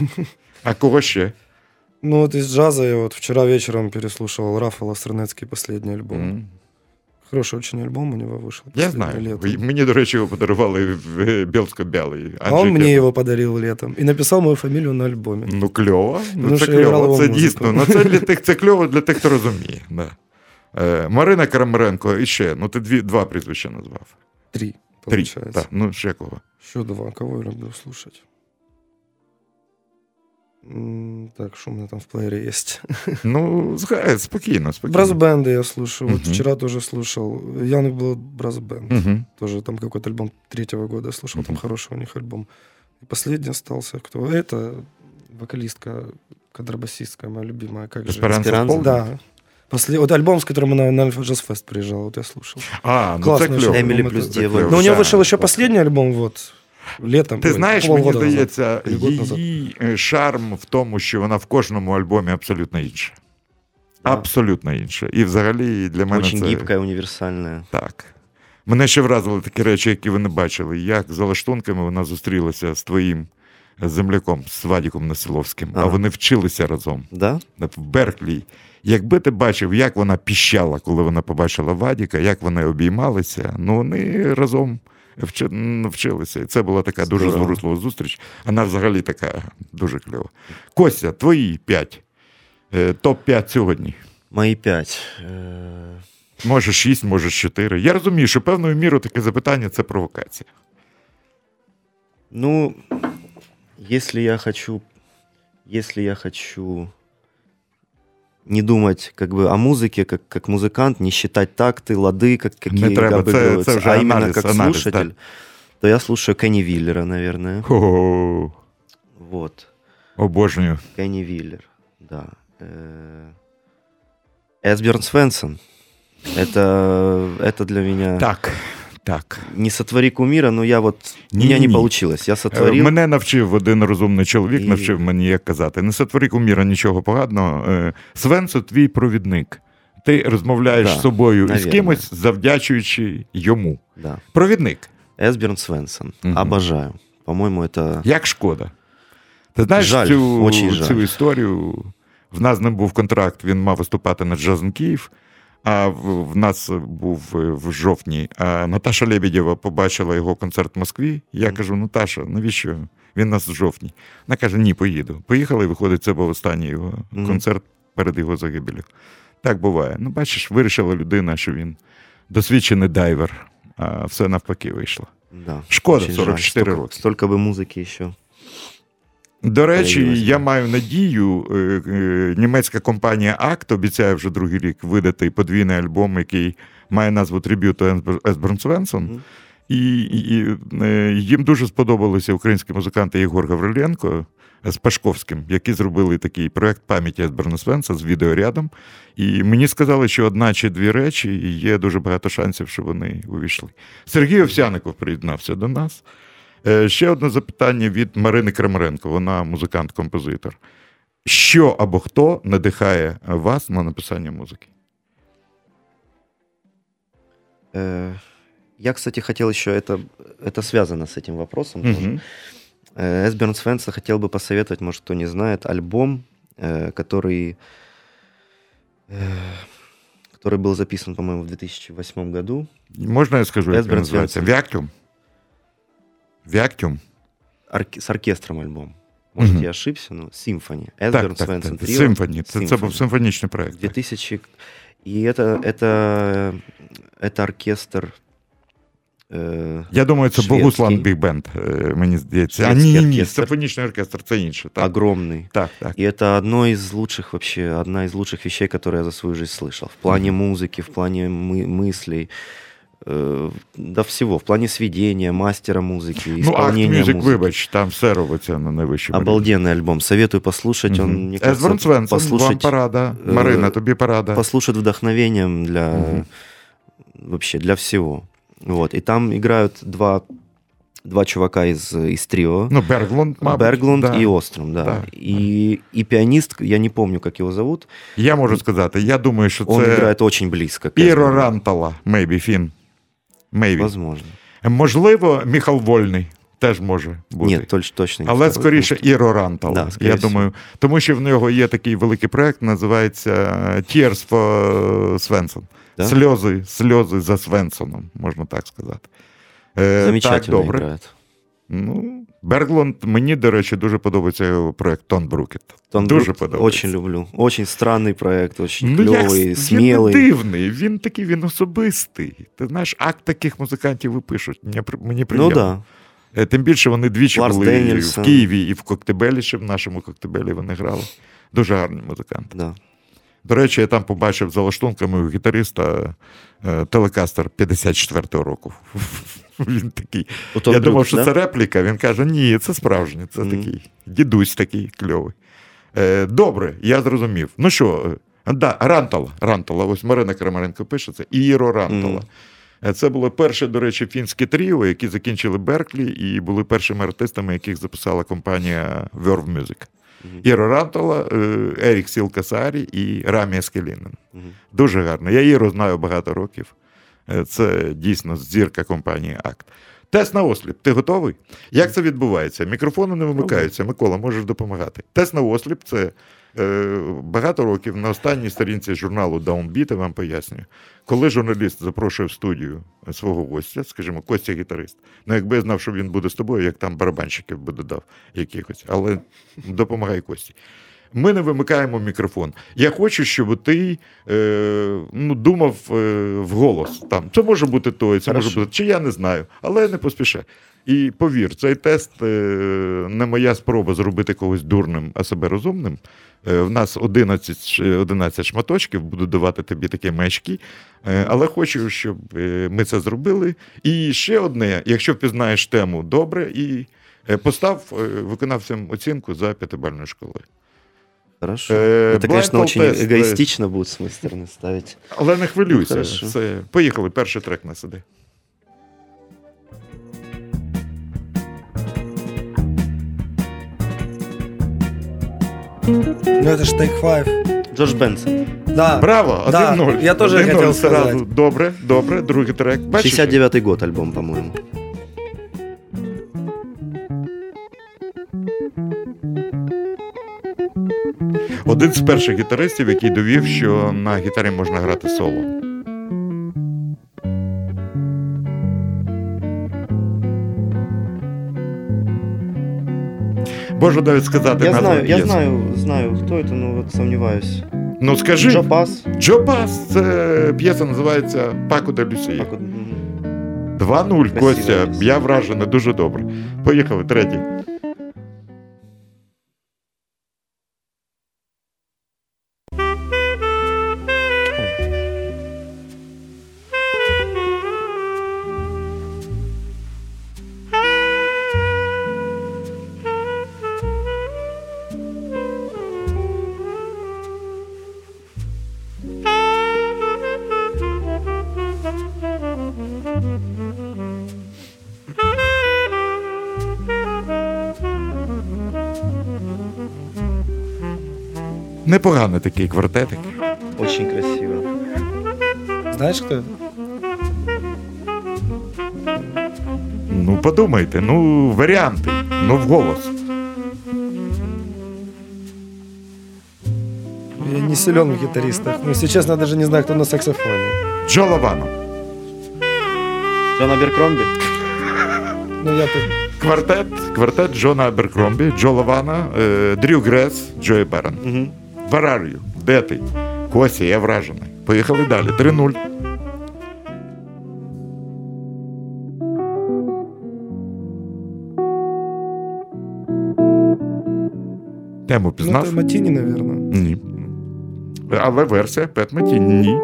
А кого ще? Ну, вот из джаза я вот вчера вечером переслушивал Рафала Сарнецкого последний альбом. М. Хороший очень альбом у него вышел. Я знаю. лето. Мені, до речі, його подарували в Білсько-Білий. А он мне его подарил летом и написал мою фамилию на альбоме. Ну, кльово. Ну, Тому це кльово. Це дійсно. Ну, це [LAUGHS] для тих, це кльово для тих, хто розуміє. Да. Е, Марина Крамаренко і ще. Ну, ти дві, два прізвища назвав. Три, Три. Так, ну, ще кого? Еще два. Кого я люблю слушать? М, Так, что у меня там в плеере есть? [LAUGHS] Ну, згай, спокійно, спокійно. Брас-бенды я слушаю. Вот Мгм. вчера тоже слушал. Янг был брас-бенд. Угу. Тоже там какой-то альбом третьего года я слушал. Там Мгм. хороший у них альбом. И последний остался кто? Это вокалистка, контрабасистка моя любимая. Как же? Есперанса Есперанса? Полк? Да. После... Вот альбом, с которым она на Альфа Джаз Фест приезжала, вот я слушал. А, ну Классный це кльово. Эмили альбом, плюс это- Дева. клево. Но у нее Да. вышел еще последний альбом, вот, летом. Ти ой, знаєш, мені здається, її е, шарм в тому, що вона в кожному альбомі абсолютно інша. Да. Абсолютно інша. І взагалі для мене Очень це гибкая, универсальная. так. Мене ще вразили такі речі, які ви не бачили. Як за лаштунками вона зустрілася з твоїм земляком, з Вадіком Насиловським, а Ага. вони вчилися разом Да? в Берклі. Якби ти бачив, як вона піщала, коли вона побачила Вадіка, як вони обіймалися, ну вони разом навчилися. І це була така дуже зворуслива зустріч. Вона взагалі така дуже кльова. Костя, твої п'ять. Е, Топ-5 сьогодні. Мои пять. Э, Може, шість, може, чотири. Я розумію, що певною мірою таке запитання це провокація. Ну, если я хочу, если я хочу не думать как бы о музыке как, как музыкант, не считать такты, лады, как, какие треба, габы це- берутся, це вже а именно анализ, как анализ, слушатель, да. то я слушаю Кенни Виллера, наверное. О, Вот. обожнюю. Кенни Виллер, да. Э, Эсберн Свенсон. Это, это для меня... Так, так. Не сотвори кумира, но я вот... У меня не получилось. Я Е, сотворил... Мене навчив один розумний чоловік, І- навчив мені як казати. Не сотвори куміра нічого поганого. Е, Свенсо твій провідник. Ти розмовляєш Да, з собою і з кимось, завдячуючи йому. Да. Провідник. Эсберн Свенсон. Мгм. Обожаю. По-моему, это... Як шкода. Ти знаєш Жаль, цю, очень жаль. цю історію? В нас ним був контракт, він мав виступати на Джазен Київ, а в, нас був е, в жовтні. А Наташа Лебедєва побачила його концерт в Москві. Я кажу: Наташа, навіщо? Він нас в жовтні. Вона каже: ні, поїду. Поїхали, і виходить, це був останній його концерт перед його загибелью. Так буває. Ну, бачиш, вирішила людина, що він досвідчений дайвер, а все навпаки вийшло. Да. Шкода, очень 44 жаль. Столько, роки. столько бы музыки еще. До речі, я маю надію, е, е, німецька компанія ACT обіцяє вже другий рік видати подвійний альбом, який має назву Tribute to Есберн Свенсон. Мгм. І, і, і е, їм дуже сподобалися українські музиканти Єгор Гавриленко з Пашковським, які зробили такий проект пам'яті Есберна Свенсона з відеорядом. І мені сказали, що одна чи дві речі, і є дуже багато шансів, що вони увійшли. Сергій Овсяников приєднався до нас. Е, Ще одне запитання від Марини Крамаренко, вона музикант-композитор. Що або хто надихає вас на написання музики? Э, Я, кстати, хотел еще это, это связано с этим вопросом. тоже. Мгм. Э, Эсберн Свенса хотел бы посоветовать, может, кто не знает, альбом, э, который, э, который был записан, по-моему, в 2008 году. Можна я скажу, як він Есберн називається? Свенсон. Вяктюм? Вяктюм? Орке- с оркестром альбом. Может, Мгм. я ошибся, но симфони. Так, Эсберн так, Свенсон так. Трио. Симфоні. Це, це був Симфоні. симфонічний проєкт. 2000... И это, это, это оркестр... э, Я думаю, це Шведський. Богуслан Біг Бенд, е, мені здається. А Шведський ні, ні, ні, оркестр. симфонічний оркестр це інше. Так, огромный. так, так. И это одно из лучших вообще, одна из лучших вещей, которые я за свою жизнь слышал. В плане музыки, в плане мы- мыслей, э, да всего. В плане сведения, мастера музыки, Ну, Акт исполнения Мюзик, музыки. вибач, там все робиться на найвищому рівні. Обалденный альбом. Советую послушать. Он, Мгм. мне кажется, Есберн Свенсон, вам послушать, порада. е, Марина, тобі порада. послушать вдохновением для Мгм. вообще для всего. Вот. И там играют два, два чувака из, из трио. Ну, Берглунд, мабуть. Берглунд да. и Остром, да. Да, и, и пианист, я не помню, как его зовут, Я можу сказати, я думаю, що он це играет очень близко. к Іро Эсберну. Рантала, maybe, Фін. Maybe. Возможно. Можливо, Міхал Вольний теж може бути. Ні, точ, точно не Але скоріше Іро Рантал. Да, скоріше я думаю, тому що в нього є такий великий проект, називається Tears for Svensson. Да? Сльози, сльози за Свенсоном, можна так сказати. Е, Замечательно Так, добре. играет. Ну, Берглунд, мені, до речі, дуже подобається його проект Тон Брукет. Тон дуже Брук подобається. Очень люблю. Очень странный проект, очень Ну, як, клевый, він смелый. дивний, він такий, він особистий. Ти знаєш, акт таких музикантів і пишуть. Мені, при- мені Ну приємно. да. Е, Тим більше вони двічі Ларс були і в Деннільсон. Києві, і в Коктебелі, ще в нашому Коктебелі вони грали. Дуже гарні музиканти. Да. До речі, я там побачив за лаштунками у гітариста е, телекастер 54-го року. [LAUGHS] Він такий. Я Брук, думав, що да? це репліка. Він каже: ні, це справжній, це Мгм. такий дідусь такий кльовий. Е, добре, я зрозумів. Ну що, е, да, Рантала. Рантала. Ось Марина Крамаренко пише це. Іро Рантала. Е, Це було перше, до речі, фінське тріо, які закінчили Берклі і були першими артистами, яких записала компанія Verve Music. Мгм. Іро Рантала, е, Ерік Сілкасарі і Рамія Скелінен. Мгм. Дуже гарно. Я Іру знаю багато років. Е, Це дійсно зірка компанії Акт. Тест на осліп. Ти готовий? Як це відбувається? Мікрофони не вимикаються. Микола, можеш допомагати. Тест на осліп це е, багато років на останній сторінці журналу Downbeat, я вам пояснюю. Коли журналіст запрошує в студію свого гостя, скажімо, Костя гітарист. Ну, якби я знав, що він буде з тобою, як там барабанщиків би додав якихось, але допомагай Кості. Ми не вимикаємо мікрофон. Я хочу, щоб ти е, ну, думав е, вголос. Там. Це може бути той, це може бути, чи я не знаю, але не поспішай. І повір, цей тест е, не моя спроба зробити когось дурним, а себе розумним. Е, в нас 11, 11 шматочків, буду давати тобі такі маячки. Е, але хочу, щоб ми це зробили. І ще одне: якщо впізнаєш тему добре, і постав виконавцям оцінку за п'ятибальною шкалою. Хорошо. Э, Это, конечно, blind очень test, да. эгоистично будет с моей стороны ставить. Але не хвилюйся. Хорошо. Це... Поїхали, перший трек на сиди. Ну это ж Take Five. Джордж Бенсон. Да. Браво! Да, 1-0. я тоже 1-0 хотел сразу. сказать. Добре, добре. Другий трек. Бачиш? 69-й год альбом, по-моему. Один з перших гітаристів, який довів, що на гітарі можна грати соло. Боже, навіть сказати Я назву знаю, я знаю, знаю, кто это, но вот сомневаюсь. Ну скажи, Джо Пас. Джо Пас, це п'єса називається Паку де Люсія. Вот, мгм. 2-0, Красиво Костя. Я вражений дуже добре. Поїхали, третій. Непоганий такий квартетик. Очень красиво. Знаешь, кто это? Ну, подумайте, ну, варіанти, ну, вголос. Я не силен в гитаристах. Ну, если честно, я даже не знаю, кто на саксофоне. Джо Лавано. Джон Аберкромби? Ну, я тут... Квартет, квартет Джона Аберкромбі, Джо Лавана, е, Дрю Грес, Джой Берн. Мгм. Варарію, де ти? Костя, я вражений. Поїхали далі. 3-0. Тему Ну, пізнав? это Матини, наверное. Ні. Але версія Пет Меті ні.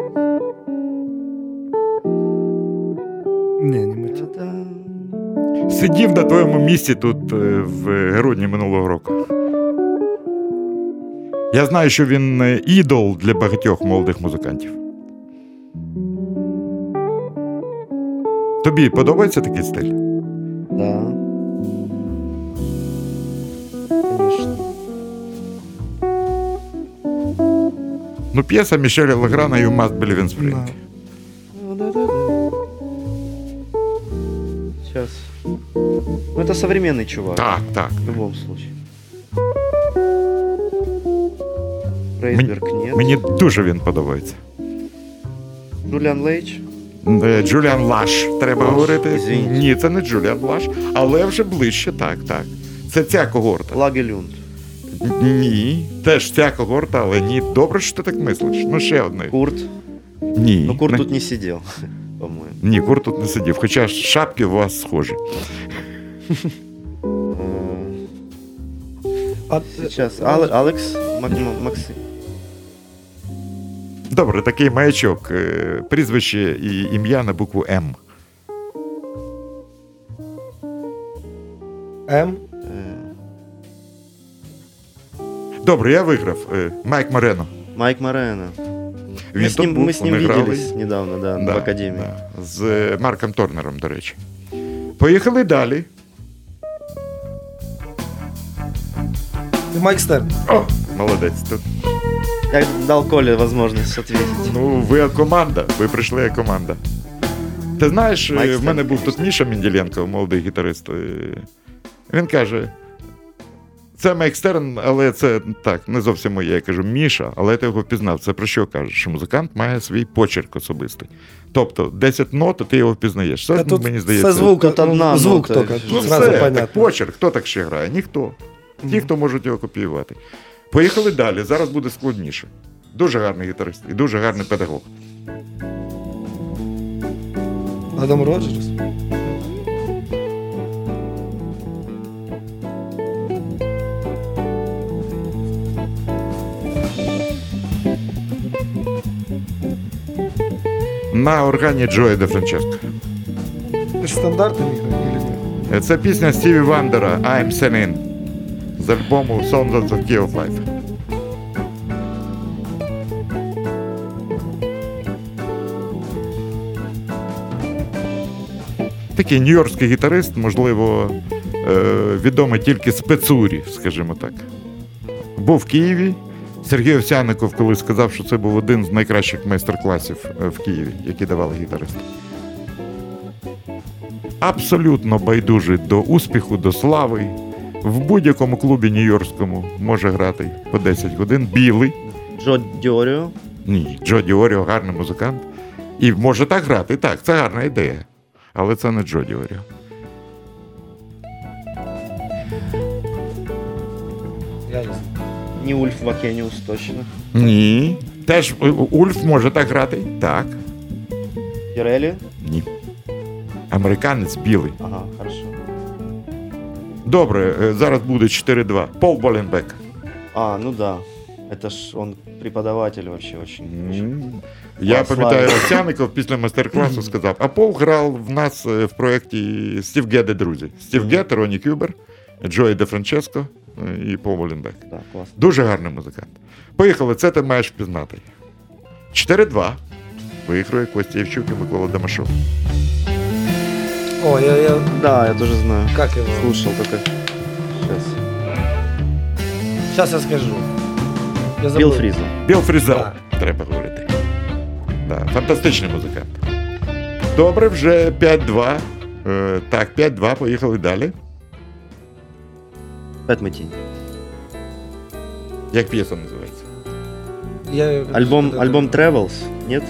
Не, не. Та-дам. Сидів на твоєму місці тут е, в грудні минулого року. Я знаю, що він е, ідол для багатьох молодих музикантів. Тобі подобається такий стиль? Да. Конечно. Ну, п'єса Мішеля Леграна «You must believe in spring». Да. Ну. Сейчас. Ну, это современный чувак. Так, так. В любом случае. Рейсберг нет. Мені дуже він подобається. Джулиан Лейч. Е, Джуліан Лаш, треба Лаш, говорити. извините. Ні, це не Джуліан Лаш, але вже ближче, так, так. Це ця когорта. Лаге Люнд. Ні, теж ця когорта, але ні. Добре, що ти так мислиш. Ну, ще одне. Курт. Ні. Но Курт не- тут не сидел, [LAUGHS] по-моему. Ні, Курт тут не сидів, хоча шапки у вас схожі. Э, А, Сейчас. Ал- Алекс Максим. Добре, такий маячок. е, Прізвище і ім'я на букву М. М. Э, Добре, я виграв. Е, Майк Морено. Майк Морено. Він Мы с тут ним, був, мы с ним вони грали. виделись недавно, да, Да, в Академии. да, з е, Марком Торнером, до речі. Поїхали далі. Майк Стерн. О, молодець. Тут. Я дал Коле возможность ответить. Ну, ви команда, ви прийшли як команда. Ти знаєш, е, Майк в мене був тут. Міша Мінділенко, молодий гітарист. е, Він каже: це Майк Стерн, але це так, не зовсім моє. Я кажу, Міша, але ти його впізнав. Це про що кажеш? Що музикант має свій почерк особистий. Тобто 10 нот, ти його впізнаєш. Це тут мені здається. со звука, Тут одна ну, звук нота, только. ну, сразу все, понятно. так почерк, хто так ще грає? Ніхто. Ті, хто можуть його копіювати. Поїхали далі. Зараз буде складніше. Дуже гарний гітарист і дуже гарний педагог. Адам Роджерс. На органі Джоя Де Франческо. Это же стандартный микро? Це пісня Стіві Вандера I'm Singing з альбому Songs of Key of Life. Такий нью-йоркський гітарист, можливо, е, відомий тільки спецурі, скажімо так. Був в Києві. Сергій Овсяников коли сказав, що це був один з найкращих майстер-класів е, в Києві, які давали гітаристи абсолютно байдужий до успіху, до слави. В будь-якому клубі нью-йоркському може грати по 10 годин. Білий. Джо Діоріо. Ні, Джо Діоріо гарний музикант. І може так грати. Так, це гарна ідея. Але це не Джо Діоріо. Я. Не Ульф Вакеніус точно. Ні. Теж Ульф може так грати. Так. Пірелі? Ні. Американець білий. Ага, хорошо. Добре, е, зараз буде 4-2. Пол Боленбек. А, ну да. Это ж он преподаватель вообще очень. М, Я пам'ятаю. Овсяников після майстер-класу сказав: а Пол грав в нас е, в проєкті Стів Геде, друзі. Стів Гет, Роні Кюбер, Джої Де Франческо е, і Пол Боленбек. Да. Дуже гарний музикант. Поїхали, це ти маєш впізнати. 4-2. Виграє Костя Євчук і Микола Дамашов. О, я, я... Да, я тоже знаю. Как его? Слушал только. Сейчас. Сейчас я скажу. Я забыл. Билл Фриза. Біл Фрізел, Так. треба говорити. Да, фантастичний музикант. Добре, вже 5-2. Е, так, 5-2, поїхали далі. Пэт Метини. Як п'єса називається? Я... Альбом, Это- альбом Travels? Нет?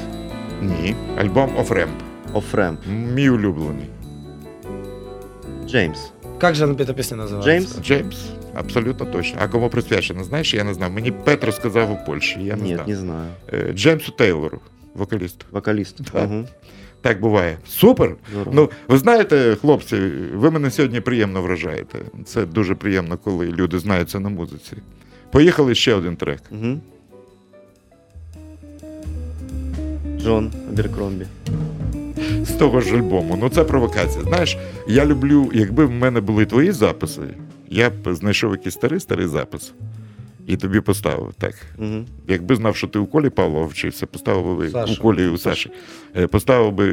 Ні. Альбом Of Ramp. Of Ramp. Мій улюблений. Джеймс. Как же эта песня называется? Джеймс? Джеймс, абсолютно точно. А кому присвячено? Знаєш, я не знав. Мені Петро сказав у Польщі. Я не Нет, знав. не знаю. Е, Джеймсу Тейлору, вокалісту. Вокалист. [LAUGHS] Да. Мгм. Так буває. Супер! Здорово. Ну, ви знаєте, хлопці, ви мене сьогодні приємно вражаєте. Це дуже приємно, коли люди знаються на музиці. Поїхали ще один трек. Мгм. Джон Аберкромбі. Того ж альбому. Ну це провокація. Знаєш, я люблю, якби в мене були твої записи, я б знайшов якийсь старий старий запис і тобі поставив так. Мгм. Якби знав, що ти у Колі Павлова вчився, поставив би Саша. у Колі у Саші. Е, Поставив би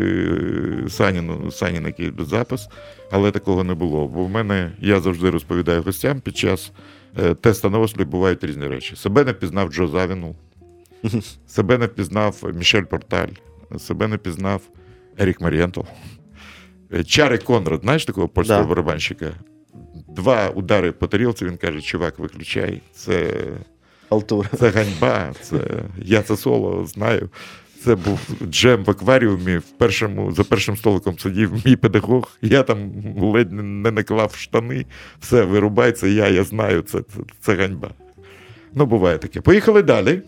е, Саніну, Санін який запис, але такого не було. Бо в мене я завжди розповідаю гостям під час е, теста на бувають різні речі. Себе не впізнав Джо Завіну, [LAUGHS] себе не впізнав Мішель Порталь, себе не впізнав Ерік Марієнтов. Е, Чарик Конрад, знаєш такого польського Да. барабанщика? Два удари по тарілці, він каже, чувак, виключай. Це це ганьба. Це я це соло знаю. Це був джем в акваріумі. В першому, за першим столиком сидів мій педагог. Я там ледь не не наклав штани. Все, вирубай, це я, я знаю, це, це, це ганьба. Ну, буває таке. Поїхали далі.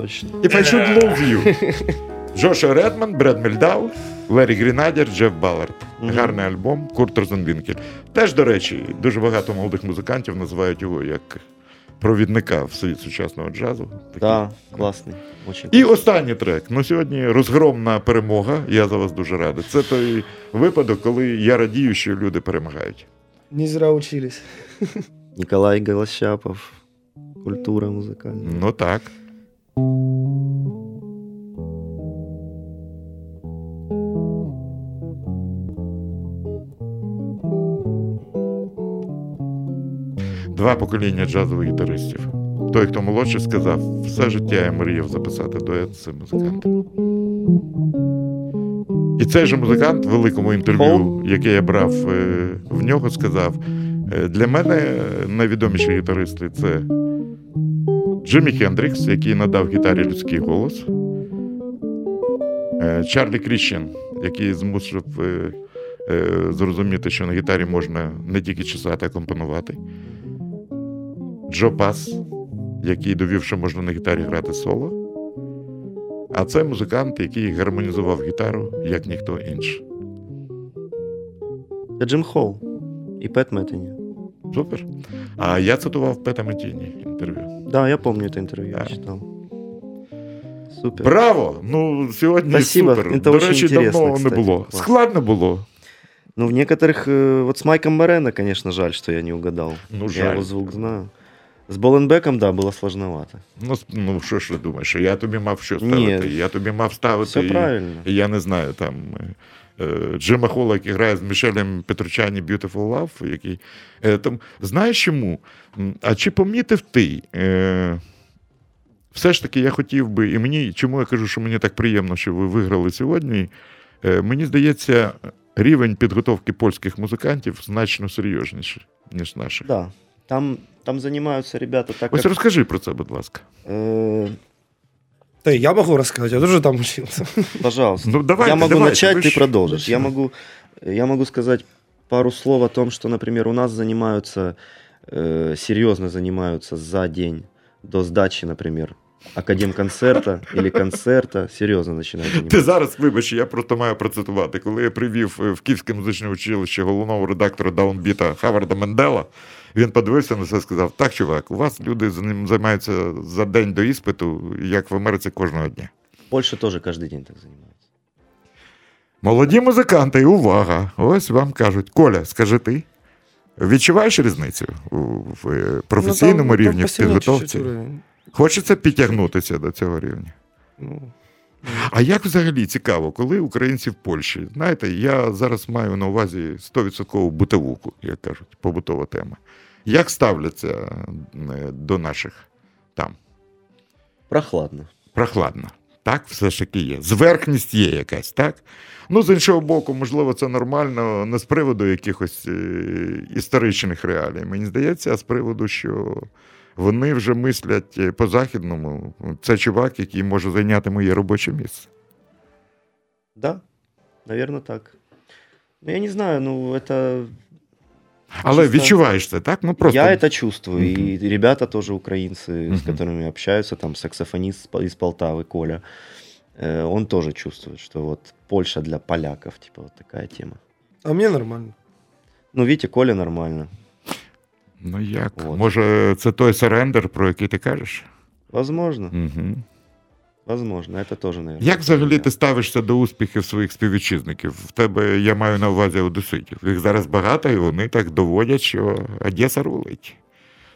Точно. If I should lose you. [LAUGHS] Джоша Редман, Бред Мельдау, Ларрі Гренадір, Джеф Баллард. Гарний альбом Курт Розенвінкель. Теж, до речі, дуже багато молодих музикантів називають його як провідника в світ сучасного джазу. Такий. Да, классный. Очень. І останній трек. Ну сьогодні розгромна перемога. Я за вас дуже радий. Це той випадок, коли я радію, що люди перемагають. Не зря учились. Николай Голощапов. Культура музыкальная. Ну так. Два покоління джазових гітаристів. Той, хто молодший, сказав, все життя я мріяв записати дует з цим музикантом. І цей же музикант в великому інтерв'ю, яке я брав е, в нього, сказав: е, для мене е, найвідоміші гітаристи це Джиммі Хендрікс, який надав гітарі людський голос, е, Чарлі Кріщен, який змусив е, е, зрозуміти, що на гітарі можна не тільки чесати, а компонувати. Джо Пас, який довів, що можна на гітарі грати соло. А це музикант, який гармонізував гітару, як ніхто інший. Это Джим Холл и Пэт Мэттани. Супер. А я цитував Пета Метіні інтерв'ю. Да, я помню это интервью, Да. я читал. Супер. Браво! Ну, сьогодні Спасибо, супер. це До очень речі, інтересно, давно не кстати. було. Клас. Складно було. Ну, в некоторых... э, Вот с Майком Морено, конечно, жаль, что я не угадал. Ну, Я жаль. его звук знаю. С Боленбеком, да, было сложновато. Ну, с- ну що ж ти думаєш? Я тобі мав що Ні. ставити? Я тобі мав ставити. Все і- правильно. і я не знаю, там е, е, Джима Холла, який грає з Мішелем Петручані Beautiful Love, який. Е, там, знаєш чому? А чи помітив ти? Е, все ж таки, я хотів би, і мені, чому я кажу, що мені так приємно, що ви виграли сьогодні. Е, мені здається, рівень підготовки польських музикантів значно серйозніший, ніж наших. Да. Там, там занимаются ребята так, Ось как... розкажи про це, будь ласка. э, Да, я могу рассказать, я тоже там учился. пожалуйста. Ну, давайте, я могу давайте, начать, ты продолжишь. Я могу, я могу сказать пару слов о том, что, например, у нас занимаются, э, серьезно занимаются за день до сдачи, например, академконцерта или концерта, серьезно начинают Ти зараз, вибач, я просто маю процитувати. Коли я привів е, в Київське музичне училище головного редактора Даунбіта Хаварда Мендела, він подивився на це і сказав: Так, чувак, у вас люди з ним займаються за день до іспиту, як в Америці кожного дня. Польша тоже каждый день так занимается. Молоді музиканти, увага! Ось вам кажуть, Коля, скажи ти. Відчуваєш різницю в професійному Ну, там- там рівні, в посильнее підготовці? Хочеться підтягнутися до цього рівня. Ну, А як взагалі цікаво, коли українці в Польщі? Знаєте, я зараз маю на увазі 100% бутовуку, як кажуть, побутова тема. Як ставляться е, до наших там? Прохладно. Прохладно. Так, все ж таки є. Зверхність є якась, так? Ну, з іншого боку, можливо, це нормально не з приводу якихось е, історичних реалій. Мені здається, а з приводу, що вони вже мислять е, по-західному. Це чувак, який може зайняти моє робоче місце. Да, наверное, так. Ну, я не знаю, ну, это... Але Чисто- відчуваєш це, так? Ну просто Я это чувствую, Мгм. и ребята тоже украинцы, с Мгм. которыми общаются, там саксофонист из Пол- из Полтавы, Коля, э, он тоже чувствует, что вот Польша для поляков, типа вот такая тема. а мне нормально. Ну, видите, Коля нормально. ну як? От. Може, це той серендер, про який ти кажеш? Возможно, Угу. возможно, это тоже, наверное. Як взагалі ти ставишся до успіхів своїх співвітчизників? В тебе я маю на увазі одеситів. Їх зараз багато, і вони так доводять, що Одеса рулить.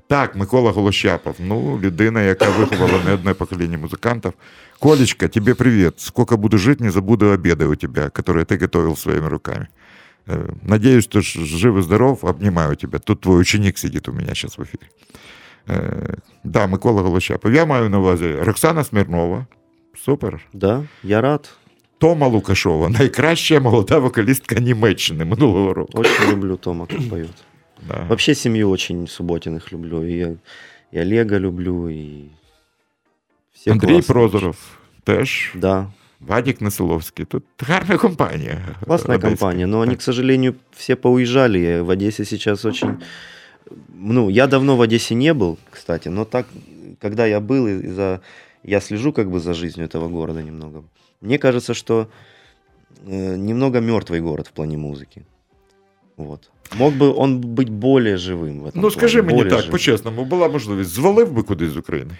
Так, Микола Голощапов, ну, людина, яка виховала не одне покоління музикантів. Колечка, тебе привет. Сколько буду жить, не забуду обеды у тебя, которые ты готовил своими руками. Э, Надеюсь, ты ж- жив и здоров, обнимаю тебя. Тут твой ученик сидит у меня сейчас в эфире. Е, Да, Микола Голощапов. Я маю на увазі Роксана Смірнова. Супер. Да, я рад. Тома Лукашова, найкраща молода вокалістка Німеччини минулого року. Очень люблю Тома, как поет. [CLEARS THROAT] Да. Вообще семью очень Субботиных люблю. И, я- и Олега люблю, и все Андрій классные. Прозоров теж. Да, Вадік Несиловський. Тут гарна компанія. Классная одеська. компания, но они, Так. к сожалению, все поуезжали. В Одессе сейчас очень... Ну, я давно в Одессе не был, кстати, но так, когда я был, и за... я слежу как бы за жизнью этого города немного. Мне кажется, что э, немного мертвый город в плане музыки. Вот. Мог бы он быть более живым в этом Ну скажи плане, мені более так, живым. по-чесному, була можливість, звалив би кудись з України.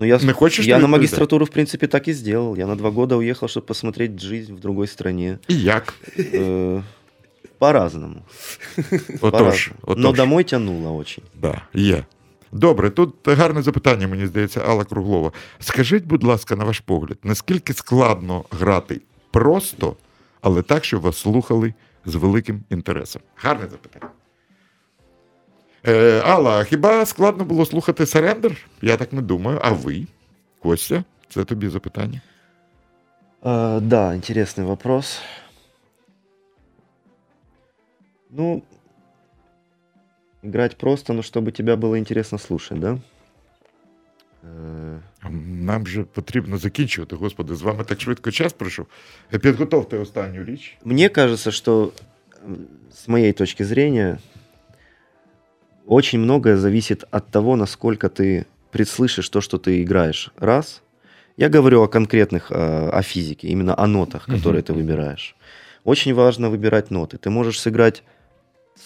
Ну, я, Не хочешь я ты на это магистратуру, в принципе, так и сделал. Я на два года уехал, чтобы посмотреть жизнь в другой стране. І як? Э, По-разному. Отож, [LAUGHS] По-разному. отож. Но домой тянуло очень. Да, є. Добре, тут гарне запитання, мені здається, Алла Круглова. Скажіть, будь ласка, на ваш погляд, наскільки складно грати просто, але так, щоб вас слухали з великим інтересом? Гарне запитання. Е, Алла, а хіба складно було слухати Серендер? Я так не думаю. А ви? Костя, це тобі запитання. А, да, интересный вопрос. Ну, играть просто, но чтобы тебя было интересно слушать, да? Э, Нам же потрібно закінчувати. Господи, з вами так швидко час пройшов. Е, Підготовте останню річ. Мне кажется, что м, с моей точки зрения очень многое зависит от того, насколько ты предслышишь то, что ты играешь. Раз. Я говорю о конкретных, э, о физике, именно о нотах, Мгм. которые ты выбираешь. Очень важно выбирать ноты. Ты можешь сыграть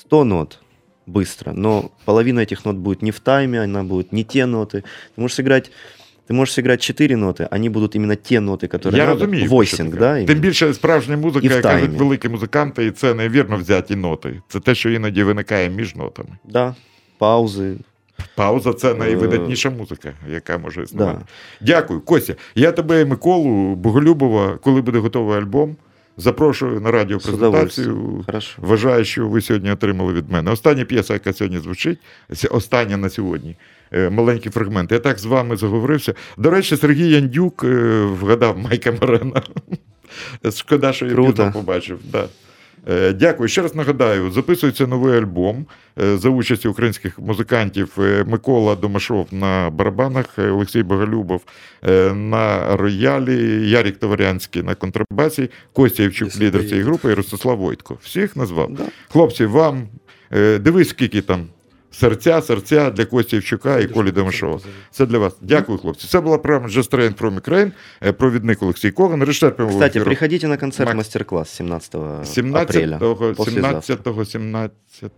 100 нот быстро, но половина этих нот будет не в тайме, она будет не те ноты. Ты можешь сыграть ты можешь сыграть 4 ноты, они будут именно те ноты, которые Я надо. розумію. Войсинг, що да? таке. именно. Тим більше справжня музика, І в як кажуть таймі. великі музиканти, і це невірно взяті ноти. Це те, що іноді виникає між нотами. Да, Паузы. Пауза це найвидатніша музика, яка може існувати. Да. Дякую, Костя. Я тебе, Миколу Боголюбова, коли буде готовий альбом. Запрошую на радіопрезентацію. Вважаю, що ви сьогодні отримали від мене. Остання п'єса, яка сьогодні звучить, остання на сьогодні. Е, маленькі фрагменти. Я так з вами заговорився. До речі, Сергій Яндюк е, вгадав Майка Марена. [LAUGHS] Шкода, що я пізно побачив. Да. Е, дякую. Ще раз нагадаю, записується новий альбом за участі українських музикантів Микола Домашов на барабанах, Олексій Боголюбов на роялі, Ярік Товарянський на контрабасі, Костя Євчук, лідер цієї групи, і Ростислав Войтко. Всіх назвав. Да. Хлопці, вам дивись, скільки там серця, серця для Кості Євчука і Колі Демишова. Це для вас. Дякую, хлопці. Це була програма Just Train from Ukraine, провідник Олексій Коган. Режисер Кстати, приходите на концерт Мак... мастер-класс 17, 17 апреля. 17 17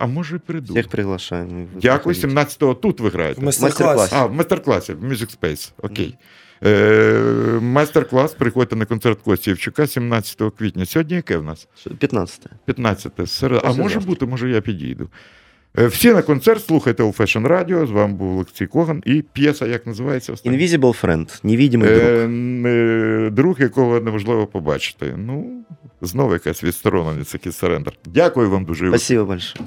а може і прийду. Всіх приглашаємо. Дякую. 17-го тут ви граєте. В мастер-класі. А, в мастер-класі, в Music Space. Окей. Е, Майстер-клас. Приходьте на концерт Кості Євчука 17 квітня. Сьогодні яке в нас? 15. 15. Серед... А може бути, може я підійду. Е, всі на концерт слухайте у Fashion Radio. З вами був Олексій Коган. І п'єса, як називається? Остання? Invisible Friend. Невідімий друг. Е, друг, якого неможливо побачити. Ну, знову якась відстороненість, якийсь сарендер. Дякую вам дуже. Спасибо большое.